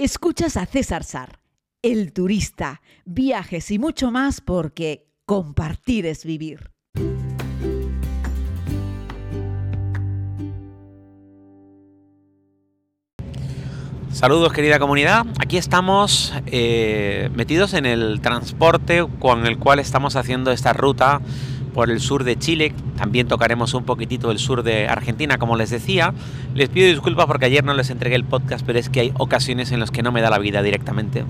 Escuchas a César Sar, el turista, viajes y mucho más porque compartir es vivir. Saludos querida comunidad, aquí estamos eh, metidos en el transporte con el cual estamos haciendo esta ruta por el sur de Chile, también tocaremos un poquitito el sur de Argentina, como les decía. Les pido disculpas porque ayer no les entregué el podcast, pero es que hay ocasiones en las que no me da la vida directamente.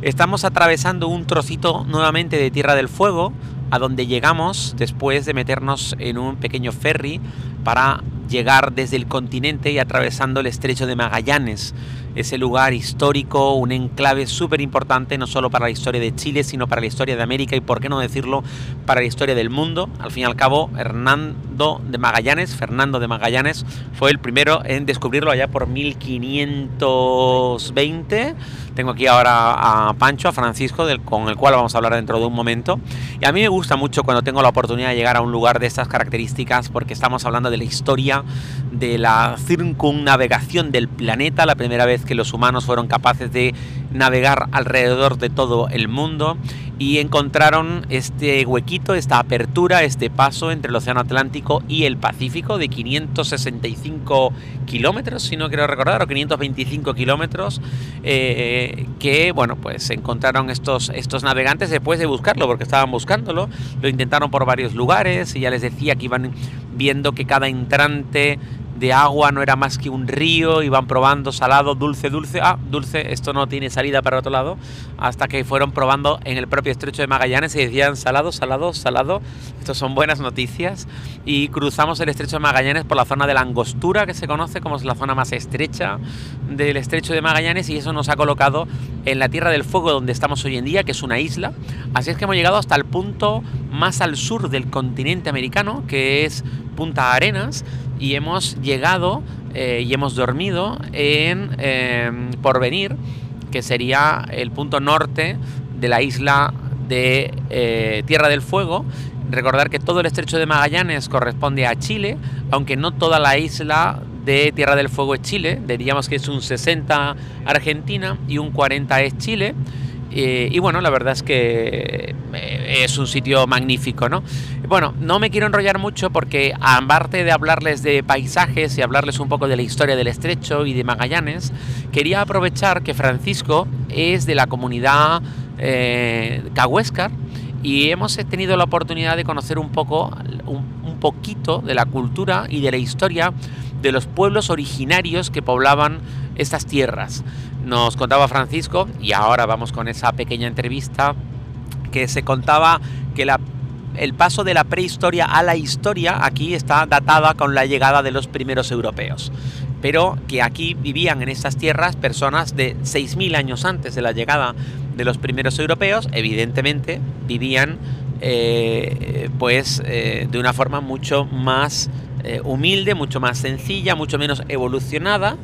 Estamos atravesando un trocito nuevamente de Tierra del Fuego, a donde llegamos después de meternos en un pequeño ferry para llegar desde el continente y atravesando el estrecho de Magallanes ese lugar histórico, un enclave súper importante, no solo para la historia de Chile, sino para la historia de América y, por qué no decirlo, para la historia del mundo. Al fin y al cabo, Hernando de Magallanes, Fernando de Magallanes, fue el primero en descubrirlo allá por 1520. Tengo aquí ahora a Pancho, a Francisco, con el cual vamos a hablar dentro de un momento. Y a mí me gusta mucho cuando tengo la oportunidad de llegar a un lugar de estas características, porque estamos hablando de la historia de la circunnavegación del planeta, la primera vez que los humanos fueron capaces de navegar alrededor de todo el mundo y encontraron este huequito, esta apertura, este paso entre el Océano Atlántico y el Pacífico de 565 kilómetros, si no quiero recordar, o 525 kilómetros, eh, que bueno, pues encontraron estos, estos navegantes después de buscarlo, porque estaban buscándolo, lo intentaron por varios lugares y ya les decía que iban viendo que cada entrante de agua no era más que un río, iban probando salado, dulce, dulce, ah, dulce, esto no tiene salida para otro lado, hasta que fueron probando en el propio estrecho de Magallanes y decían salado, salado, salado, esto son buenas noticias, y cruzamos el estrecho de Magallanes por la zona de la Angostura, que se conoce como la zona más estrecha del estrecho de Magallanes, y eso nos ha colocado en la Tierra del Fuego, donde estamos hoy en día, que es una isla, así es que hemos llegado hasta el punto más al sur del continente americano, que es Punta Arenas, y hemos llegado eh, y hemos dormido en em, Porvenir, que sería el punto norte de la isla de eh, Tierra del Fuego. Recordar que todo el estrecho de Magallanes corresponde a Chile, aunque no toda la isla de Tierra del Fuego es Chile, diríamos que es un 60 Argentina y un 40 es Chile. Eh, y bueno, la verdad es que eh, es un sitio magnífico, ¿no? Bueno, no me quiero enrollar mucho porque aparte de hablarles de paisajes y hablarles un poco de la historia del estrecho y de Magallanes, quería aprovechar que Francisco es de la comunidad eh, Cahuéscar y hemos tenido la oportunidad de conocer un poco, un poquito de la cultura y de la historia de los pueblos originarios que poblaban estas tierras. Nos contaba Francisco, y ahora vamos con esa pequeña entrevista, que se contaba que la, el paso de la prehistoria a la historia aquí está datada con la llegada de los primeros europeos. Pero que aquí vivían en estas tierras personas de 6.000 años antes de la llegada de los primeros europeos, evidentemente vivían eh, pues eh, de una forma mucho más eh, humilde, mucho más sencilla, mucho menos evolucionada,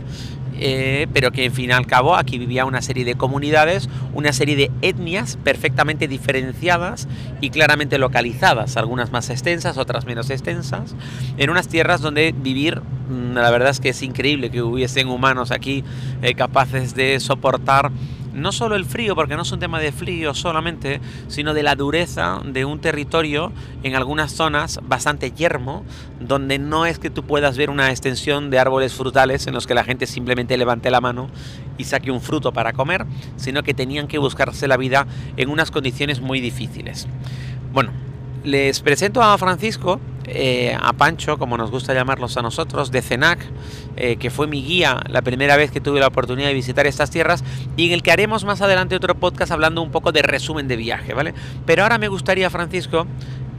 eh, pero que en fin y al cabo aquí vivía una serie de comunidades, una serie de etnias perfectamente diferenciadas y claramente localizadas, algunas más extensas, otras menos extensas, en unas tierras donde vivir, mm, la verdad es que es increíble que hubiesen humanos aquí eh, capaces de soportar no solo el frío, porque no es un tema de frío solamente, sino de la dureza de un territorio en algunas zonas bastante yermo, donde no es que tú puedas ver una extensión de árboles frutales en los que la gente simplemente levante la mano y saque un fruto para comer, sino que tenían que buscarse la vida en unas condiciones muy difíciles. Bueno, les presento a Francisco, eh, a Pancho, como nos gusta llamarlos a nosotros, de CENAC, eh, que fue mi guía la primera vez que tuve la oportunidad de visitar estas tierras y en el que haremos más adelante otro podcast hablando un poco de resumen de viaje, ¿vale? Pero ahora me gustaría, Francisco,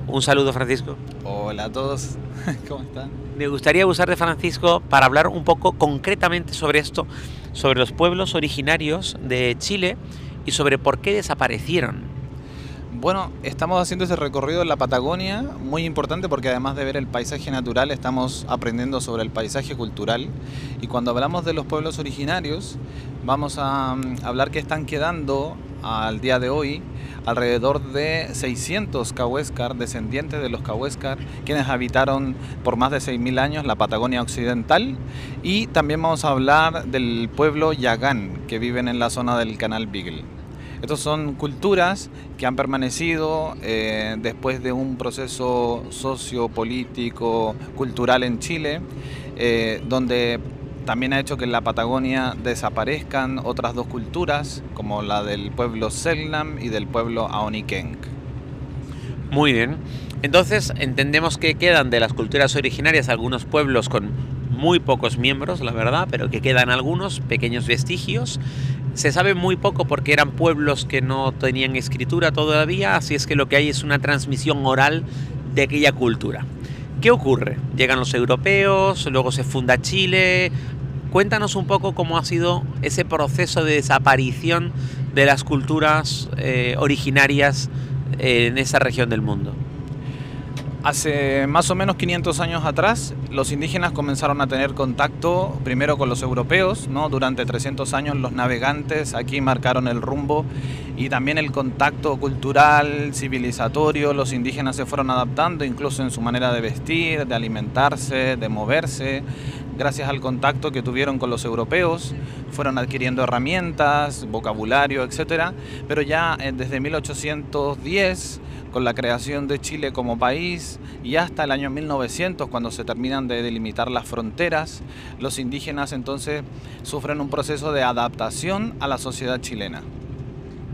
un saludo, Francisco. Hola a todos, ¿cómo están? Me gustaría usar de Francisco para hablar un poco concretamente sobre esto, sobre los pueblos originarios de Chile y sobre por qué desaparecieron. Bueno, estamos haciendo ese recorrido en la Patagonia, muy importante porque además de ver el paisaje natural, estamos aprendiendo sobre el paisaje cultural. Y cuando hablamos de los pueblos originarios, vamos a mm, hablar que están quedando al día de hoy alrededor de 600 Cahuéscar, descendientes de los Cahuéscar, quienes habitaron por más de 6.000 años la Patagonia Occidental. Y también vamos a hablar del pueblo Yagán, que viven en la zona del Canal Beagle. Estos son culturas que han permanecido eh, después de un proceso sociopolítico, cultural en Chile, eh, donde también ha hecho que en la Patagonia desaparezcan otras dos culturas, como la del pueblo Selknam y del pueblo Aonikenk. Muy bien. Entonces entendemos que quedan de las culturas originarias algunos pueblos con muy pocos miembros, la verdad, pero que quedan algunos pequeños vestigios. Se sabe muy poco porque eran pueblos que no tenían escritura todavía, así es que lo que hay es una transmisión oral de aquella cultura. ¿Qué ocurre? Llegan los europeos, luego se funda Chile, Cuéntanos un poco cómo ha sido ese proceso de desaparición de las culturas eh, originarias en esa región del mundo. Hace más o menos 500 años atrás, los indígenas comenzaron a tener contacto primero con los europeos, ¿no? Durante 300 años los navegantes aquí marcaron el rumbo y también el contacto cultural, civilizatorio, los indígenas se fueron adaptando incluso en su manera de vestir, de alimentarse, de moverse gracias al contacto que tuvieron con los europeos, fueron adquiriendo herramientas, vocabulario, etc. Pero ya eh, desde 1810, con la creación de Chile como país, y hasta el año 1900, cuando se terminan de delimitar las fronteras, los indígenas entonces sufren un proceso de adaptación a la sociedad chilena.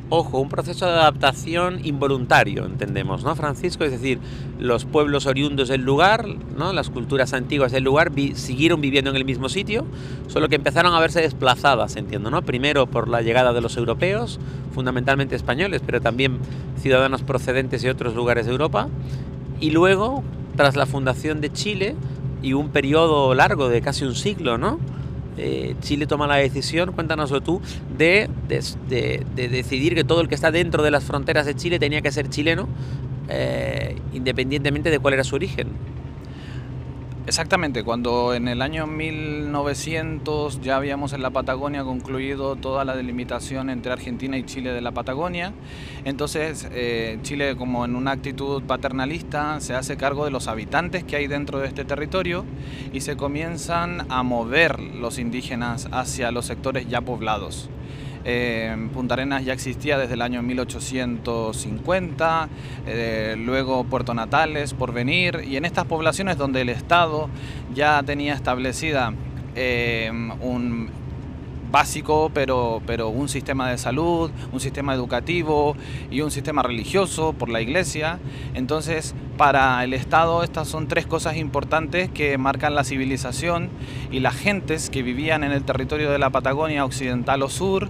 Ojo, un proceso de adaptación involuntario, entendemos, ¿no, Francisco? Es decir, los pueblos oriundos del lugar, ¿no? las culturas antiguas del lugar, siguieron viviendo en el mismo sitio, solo que empezaron a verse desplazadas, entiendo, ¿no? Primero por la llegada de los europeos, fundamentalmente españoles, pero también ciudadanos procedentes de otros lugares de Europa, y luego, tras la fundación de Chile y un periodo largo de casi un siglo, ¿no? Eh, Chile toma la decisión, cuéntanoslo tú, de, decidir que todo el que está dentro de las fronteras de Chile tenía que ser chileno, eh, independientemente de cuál era su origen. Exactamente, cuando en el año 1900 ya habíamos en la Patagonia concluido toda la delimitación entre Argentina y Chile de la Patagonia, entonces eh, Chile como en una actitud paternalista se hace cargo de los habitantes que hay dentro de este territorio y se comienzan a mover los indígenas hacia los sectores ya poblados. Punta Arenas ya existía desde el año 1850, eh, luego Puerto Natales, Porvenir, y en estas poblaciones donde el Estado ya tenía establecida eh, un básico, pero, pero un sistema de salud, un sistema educativo y un sistema religioso por la iglesia. Entonces, para el Estado estas son tres cosas importantes que marcan la civilización y las gentes que vivían en el territorio de la Patagonia occidental o sur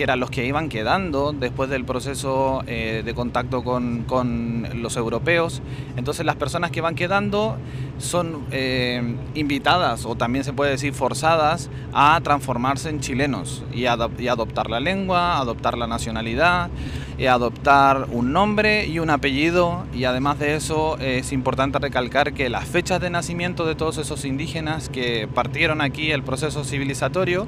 que eran los que iban quedando después del proceso eh, de contacto con, con, los europeos. Entonces las personas que van quedando son eh, invitadas o también se puede decir forzadas a transformarse en chilenos y, y adoptar la lengua, adoptar la nacionalidad, y adoptar un nombre y un apellido y además de eso es importante recalcar que las fechas de nacimiento de todos esos indígenas que partieron aquí el proceso civilizatorio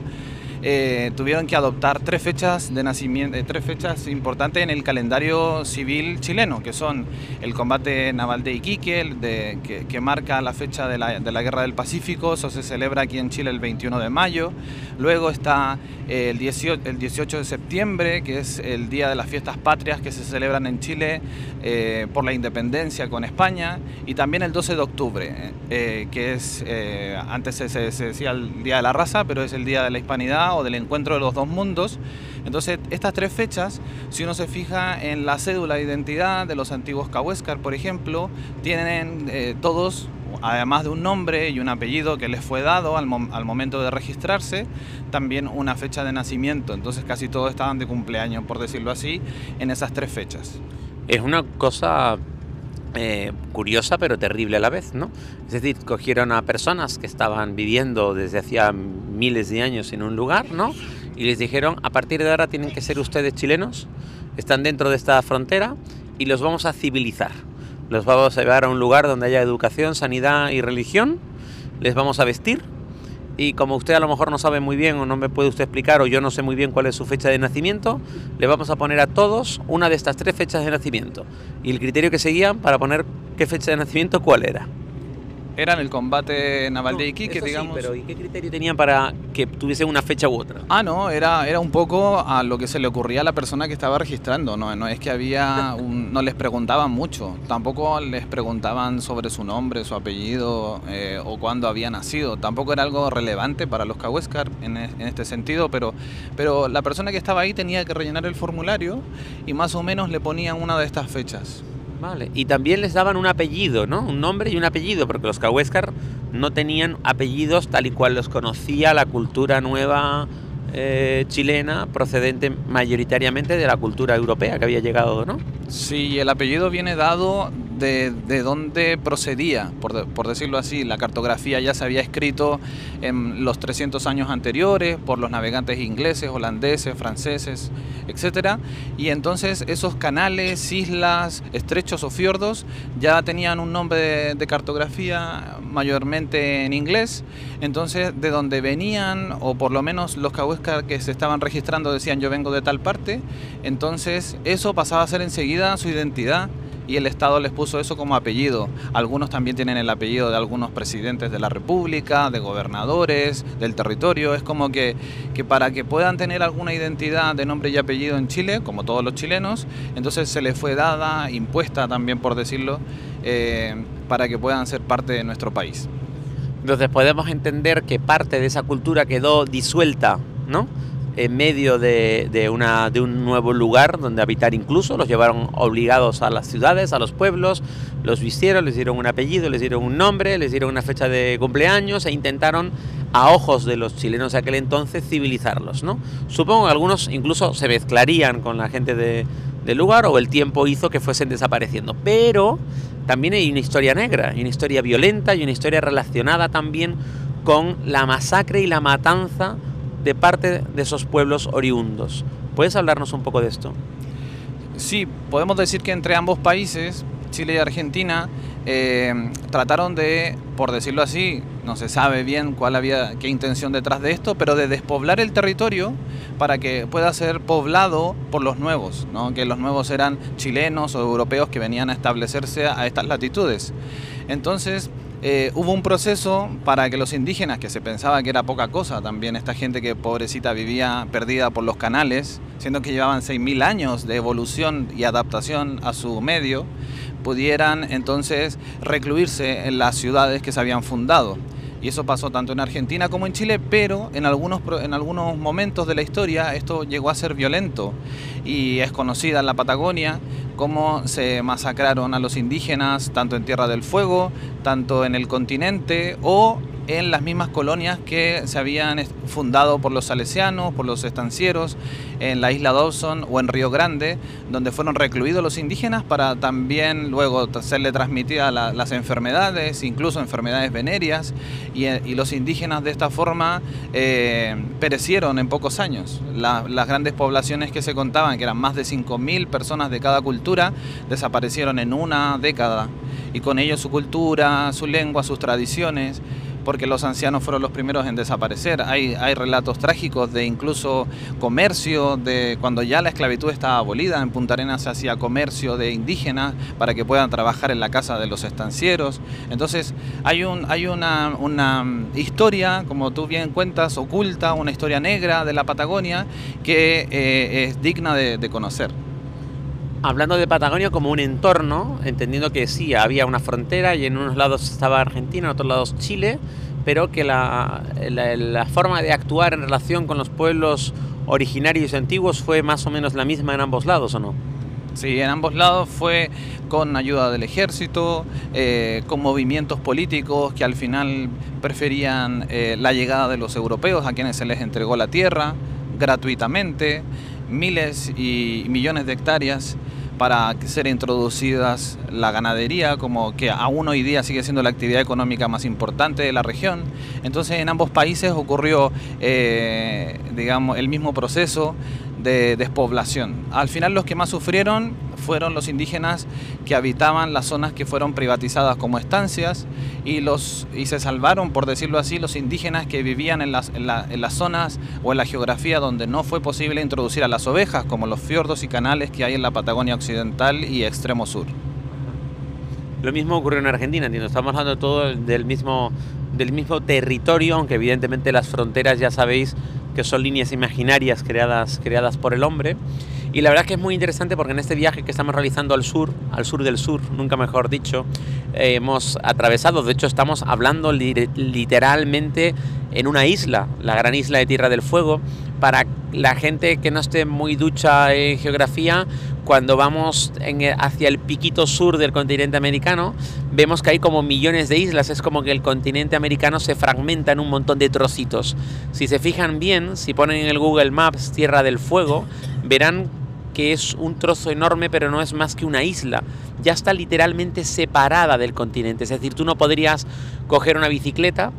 eh, tuvieron que adoptar tres fechas de nacimiento, eh, tres fechas importantes en el calendario civil chileno, que son el combate naval de Iquique, de, que, marca la fecha de la, de la, Guerra del Pacífico, eso se celebra aquí en Chile el 21 de mayo. Luego está eh, el, 18, el 18 de septiembre, que es el Día de las Fiestas Patrias que se celebran en Chile por la independencia con España. Y también el 12 de octubre, que es, antes se, se decía el Día de la Raza, pero es el Día de la Hispanidad o del encuentro de los dos mundos. Entonces, estas tres fechas, si uno se fija en la cédula de identidad de los antiguos Cahuéscar, por ejemplo, tienen eh, todos, además de un nombre y un apellido que les fue dado al, al, momento de registrarse, también una fecha de nacimiento. Entonces, casi todos estaban de cumpleaños, por decirlo así, en esas tres fechas. Es una cosa eh, curiosa pero terrible a la vez, ¿no? Es decir, cogieron a personas que estaban viviendo desde hacía miles de años en un lugar, ¿no? Y les dijeron, a partir de ahora tienen que ser ustedes chilenos, están dentro de esta frontera y los vamos a civilizar. Los vamos a llevar a un lugar donde haya educación, sanidad y religión, les vamos a vestir y como usted a lo mejor no sabe muy bien o no me puede usted explicar o yo no sé muy bien cuál es su fecha de nacimiento, le vamos a poner a todos una de estas tres fechas de nacimiento. Y el criterio que seguían para poner qué fecha de nacimiento, ¿cuál era? Era en el combate naval de Iquique, Eso sí, digamos. pero ¿y qué criterio tenían para que tuviese una fecha u otra? Ah, no, era, era un poco a lo que se le ocurría a la persona que estaba registrando, no, no es que había, un- no les preguntaban mucho, tampoco les preguntaban sobre su nombre, su apellido eh, o cuándo había nacido, tampoco era algo relevante para los Cahuéscar en, en este sentido, pero, pero la persona que estaba ahí tenía que rellenar el formulario y más o menos le ponían una de estas fechas. Vale, y también les daban un apellido, ¿no? Un nombre y un apellido, porque los Cahuéscar no tenían apellidos tal y cual los conocía la cultura nueva eh, chilena, procedente mayoritariamente de la cultura europea que había llegado, ¿no? Sí, el apellido viene dado de, de dónde procedía, por, por decirlo así. La cartografía ya se había escrito en los 300 años anteriores por los navegantes ingleses, holandeses, franceses, etc. Y entonces esos canales, islas, estrechos o fiordos ya tenían un nombre de, cartografía mayormente en inglés. Entonces, de donde venían, o por lo menos los cahuéscar que se estaban registrando decían yo vengo de tal parte, entonces eso pasaba a ser enseguida su identidad y el Estado les puso eso como apellido. Algunos también tienen el apellido de algunos presidentes de la República, de gobernadores, del territorio. Es como que, que para que puedan tener alguna identidad de nombre y apellido en Chile, como todos los chilenos, entonces se les fue dada, impuesta también por decirlo, eh, para que puedan ser parte de nuestro país. Entonces podemos entender que parte de esa cultura quedó disuelta, ¿no? En medio de, de una, de un nuevo lugar donde habitar incluso, los llevaron obligados a las ciudades, a los pueblos, los vistieron, les dieron un apellido, les dieron un nombre, les dieron una fecha de cumpleaños e intentaron, a ojos de los chilenos de aquel entonces, civilizarlos, ¿no? Supongo que algunos incluso se mezclarían con la gente de- del lugar o el tiempo hizo que fuesen desapareciendo, pero también hay una historia negra, una historia violenta y una historia relacionada también con la masacre y la matanza de parte de esos pueblos oriundos. ¿Puedes hablarnos un poco de esto? Sí, podemos decir que entre ambos países, Chile y Argentina, eh, trataron de, por decirlo así, no se sabe bien cuál había, qué intención detrás de esto, pero de despoblar el territorio para que pueda ser poblado por los nuevos, ¿no? que los nuevos eran chilenos o europeos que venían a establecerse a estas latitudes. Entonces, eh, hubo un proceso para que los indígenas, que se pensaba que era poca cosa también, esta gente que pobrecita vivía perdida por los canales, siendo que llevaban 6.000 años de evolución y adaptación a su medio, pudieran entonces recluirse en las ciudades que se habían fundado. Y eso pasó tanto en Argentina como en Chile, pero en algunos, en algunos momentos de la historia esto llegó a ser violento. Y es conocida en la Patagonia cómo se masacraron a los indígenas, tanto en Tierra del Fuego, tanto en el continente o en las mismas colonias que se habían fundado por los salesianos, por los estancieros, en la isla Dawson o en Río Grande, donde fueron recluidos los indígenas para también luego serle transmitidas la- las enfermedades, incluso enfermedades venéreas, y, eh, y los indígenas de esta forma eh, perecieron en pocos años. La- las grandes poblaciones que se contaban, que eran más de 5.000 personas de cada cultura, desaparecieron en una década, y con ello su cultura, su lengua, sus tradiciones porque los ancianos fueron los primeros en desaparecer. Hay, hay relatos trágicos de incluso comercio, de cuando ya la esclavitud estaba abolida, en Punta Arenas se hacía comercio de indígenas para que puedan trabajar en la casa de los estancieros. Entonces hay, un, hay una, una historia, como tú bien cuentas, oculta, una historia negra de la Patagonia que eh, es digna de, de conocer. Hablando de Patagonia como un entorno, entendiendo que sí, había una frontera y en unos lados estaba Argentina, en otros lados Chile, pero que la, la- forma de actuar en relación con los pueblos originarios y antiguos fue más o menos la misma en ambos lados, ¿o no? Sí, en ambos lados fue con ayuda del ejército, eh, con movimientos políticos que al final preferían eh, la llegada de los europeos a quienes se les entregó la tierra gratuitamente, miles y millones de hectáreas para ser introducidas la ganadería, como que aún hoy día sigue siendo la actividad económica más importante de la región. Entonces en ambos países ocurrió, eh, digamos, el mismo proceso de despoblación. Al final los que más sufrieron fueron los indígenas que habitaban las zonas que fueron privatizadas como estancias y, los, y se salvaron, por decirlo así, los indígenas que vivían en las, en, las zonas o en la geografía donde no fue posible introducir a las ovejas, como los fiordos y canales que hay en la Patagonia Occidental y extremo sur. Lo mismo ocurrió en Argentina, entiendo. Estamos hablando todo del mismo, del mismo territorio, aunque evidentemente las fronteras ya sabéis que son líneas imaginarias creadas, creadas por el hombre. Y la verdad es que es muy interesante porque en este viaje que estamos realizando al sur, al sur del sur, nunca mejor dicho, eh, hemos atravesado, de hecho estamos hablando literalmente en una isla, la gran isla de Tierra del Fuego, para la gente que no esté muy ducha en geografía, cuando vamos hacia el piquito sur del continente americano, vemos que hay como millones de islas, es como que el continente americano se fragmenta en un montón de trocitos. Si se fijan bien, si ponen en el Google Maps Tierra del Fuego, verán que es un trozo enorme, pero no es más que una isla. Ya está literalmente separada del continente, es decir, tú no podrías coger una bicicleta,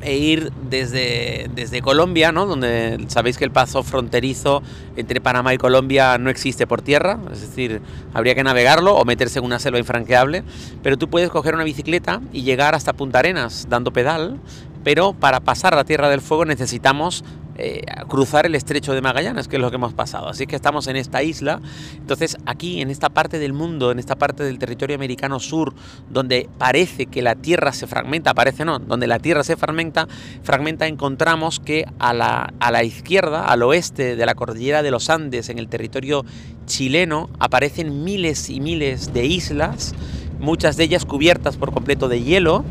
e ir desde, desde Colombia, ¿no? donde sabéis que el paso fronterizo entre Panamá y Colombia no existe por tierra, es decir, habría que navegarlo o meterse en una selva infranqueable, pero tú puedes coger una bicicleta y llegar hasta Punta Arenas dando pedal, pero para pasar la Tierra del Fuego necesitamos eh, cruzar el estrecho de Magallanes, que es lo que hemos pasado. Así que estamos en esta isla. Entonces, aquí, en esta parte del mundo, en esta parte del territorio americano sur, donde parece que la Tierra se fragmenta, parece no, donde la Tierra se fragmenta, fragmenta encontramos que a la, a la izquierda, al oeste de la cordillera de los Andes, en el territorio chileno, aparecen miles y miles de islas, muchas de ellas cubiertas por completo de hielo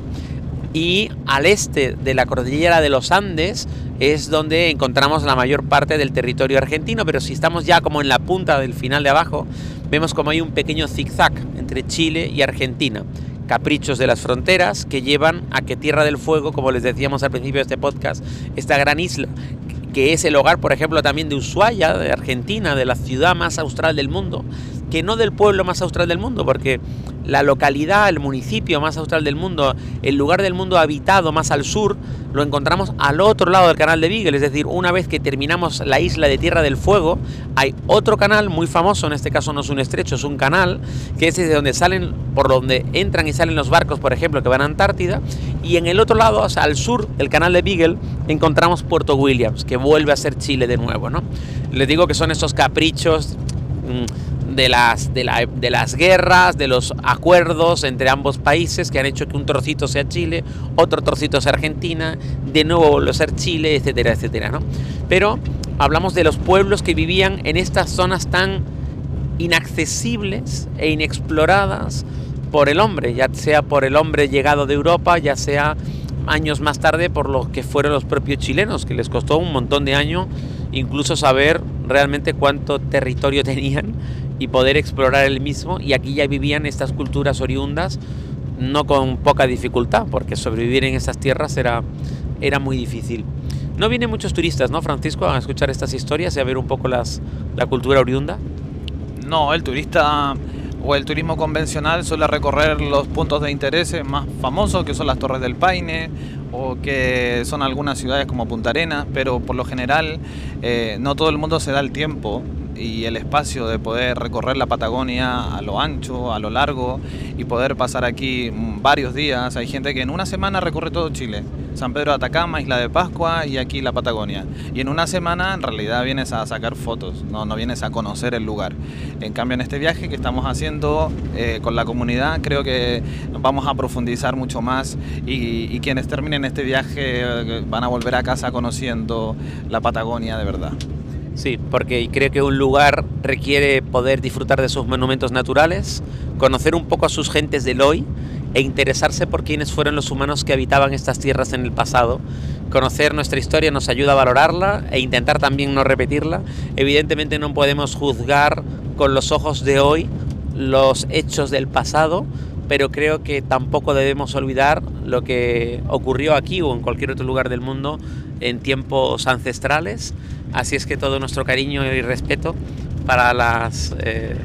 y al este de la cordillera de los Andes es donde encontramos la mayor parte del territorio argentino, pero si estamos ya como en la punta del final de abajo, vemos como hay un pequeño zigzag entre Chile y Argentina. Caprichos de las fronteras que llevan a que Tierra del Fuego, como les decíamos al principio de este podcast, esta gran isla, que es el hogar, por ejemplo, también de Ushuaia, de Argentina, de la ciudad más austral del mundo, que no del pueblo más austral del mundo, porque la localidad, el municipio más austral del mundo, el lugar del mundo habitado más al sur, lo encontramos al otro lado del canal de Beagle, es decir, una vez que terminamos la isla de Tierra del Fuego, hay otro canal muy famoso, en este caso no es un estrecho, es un canal, que es desde donde salen, por donde entran y salen los barcos, por ejemplo, que van a Antártida, y en el otro lado, o sea, al sur del canal de Beagle, encontramos Puerto Williams, que vuelve a ser Chile de nuevo, ¿no? Les digo que son esos caprichos mm, de las, de, las guerras, de los acuerdos entre ambos países que han hecho que un trocito sea Chile, otro trocito sea Argentina, de nuevo vuelve a ser Chile, etcétera, etcétera, ¿no? Pero hablamos de los pueblos que vivían en estas zonas tan inaccesibles e inexploradas por el hombre, ya sea por el hombre llegado de Europa, ya sea años más tarde por los que fueron los propios chilenos, que les costó un montón de años incluso saber realmente cuánto territorio tenían y poder explorar el mismo. Y aquí ya vivían estas culturas oriundas, no con poca dificultad, porque sobrevivir en esas tierras era, era muy difícil. No vienen muchos turistas, ¿no, Francisco, a escuchar estas historias y a ver un poco las, la cultura oriunda? No, el turista o el turismo convencional suele recorrer los puntos de interés más famosos, que son las Torres del Paine o que son algunas ciudades como Punta Arenas, pero por lo general eh, no todo el mundo se da el tiempo y el espacio de poder recorrer la Patagonia a lo ancho, a lo largo y poder pasar aquí varios días. Hay gente que en una semana recorre todo Chile. San Pedro de Atacama, Isla de Pascua y aquí la Patagonia. Y en una semana en realidad vienes a sacar fotos, no, no vienes a conocer el lugar. En cambio en este viaje que estamos haciendo eh, con la comunidad creo que vamos a profundizar mucho más y, quienes terminen este viaje eh, van a volver a casa conociendo la Patagonia de verdad. Sí, porque creo que un lugar requiere poder disfrutar de sus monumentos naturales, conocer un poco a sus gentes del hoy e interesarse por quiénes fueron los humanos que habitaban estas tierras en el pasado. Conocer nuestra historia nos ayuda a valorarla e intentar también no repetirla. Evidentemente no podemos juzgar con los ojos de hoy los hechos del pasado, pero creo que tampoco debemos olvidar lo que ocurrió aquí o en cualquier otro lugar del mundo en tiempos ancestrales. Así es que todo nuestro cariño y respeto para las eh,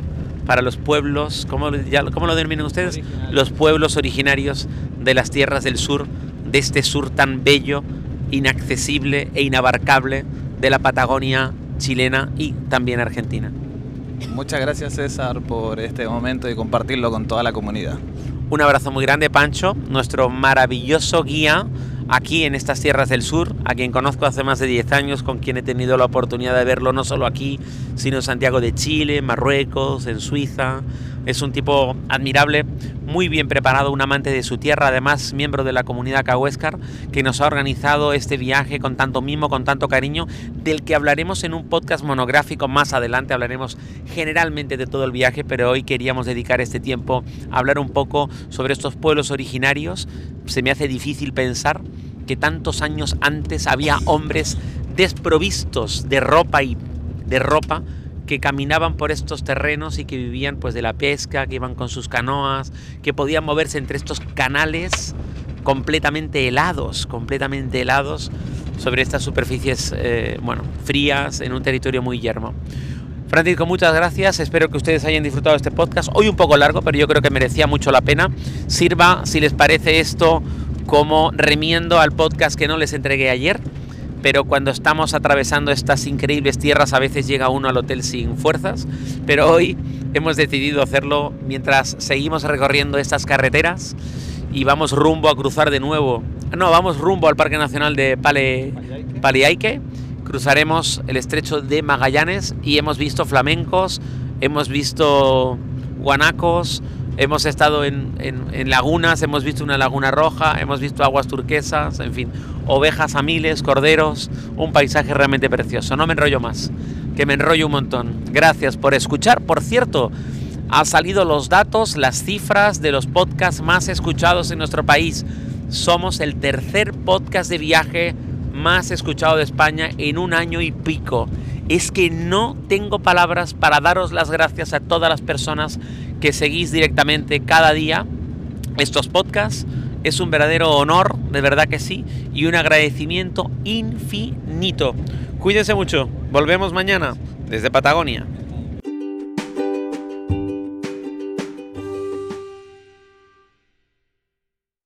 para los pueblos, ¿cómo, ¿cómo lo denominan ustedes? Los pueblos originarios de las tierras del sur, de este sur tan bello, inaccesible e inabarcable de la Patagonia chilena y también argentina. Muchas gracias César por este momento y compartirlo con toda la comunidad. Un abrazo muy grande Pancho, nuestro maravilloso guía aquí en estas tierras del sur, a quien conozco hace más de 10 años, con quien he tenido la oportunidad de verlo no solo aquí, sino en Santiago de Chile, Marruecos, en Suiza. Es un tipo admirable, muy bien preparado, un amante de su tierra, además miembro de la comunidad Cahuéscar, que nos ha organizado este viaje con tanto mimo, con tanto cariño, del que hablaremos en un podcast monográfico más adelante. Hablaremos generalmente de todo el viaje, pero hoy queríamos dedicar este tiempo a hablar un poco sobre estos pueblos originarios. Se me hace difícil pensar que tantos años antes había hombres desprovistos de ropa y de ropa que caminaban por estos terrenos y que vivían pues de la pesca, que iban con sus canoas, que podían moverse entre estos canales completamente helados, completamente helados sobre estas superficies eh, bueno, frías en un territorio muy yermo. Francisco, muchas gracias. Espero que ustedes hayan disfrutado este podcast. Hoy un poco largo, pero yo creo que merecía mucho la pena. Sirva, si les parece esto, como remiendo al podcast que no les entregué ayer. Pero cuando estamos atravesando estas increíbles tierras a veces llega uno al hotel sin fuerzas. Pero hoy hemos decidido hacerlo mientras seguimos recorriendo estas carreteras y vamos rumbo a cruzar de nuevo. No, vamos rumbo al Parque Nacional de Pale, Paliaique. Cruzaremos el estrecho de Magallanes y hemos visto flamencos, hemos visto guanacos, hemos estado en, en, lagunas, hemos visto una laguna roja, hemos visto aguas turquesas, en fin, ovejas a miles, corderos, un paisaje realmente precioso. No me enrollo más, que me enrollo un montón. Gracias por escuchar. Por cierto, han salido los datos, las cifras de los podcasts más escuchados en nuestro país. Somos el tercer podcast de viaje más escuchado de España en un año y pico. Es que no tengo palabras para daros las gracias a todas las personas que seguís directamente cada día estos podcasts. Es un verdadero honor, de verdad que sí, y un agradecimiento infinito. Cuídense mucho. Volvemos mañana desde Patagonia.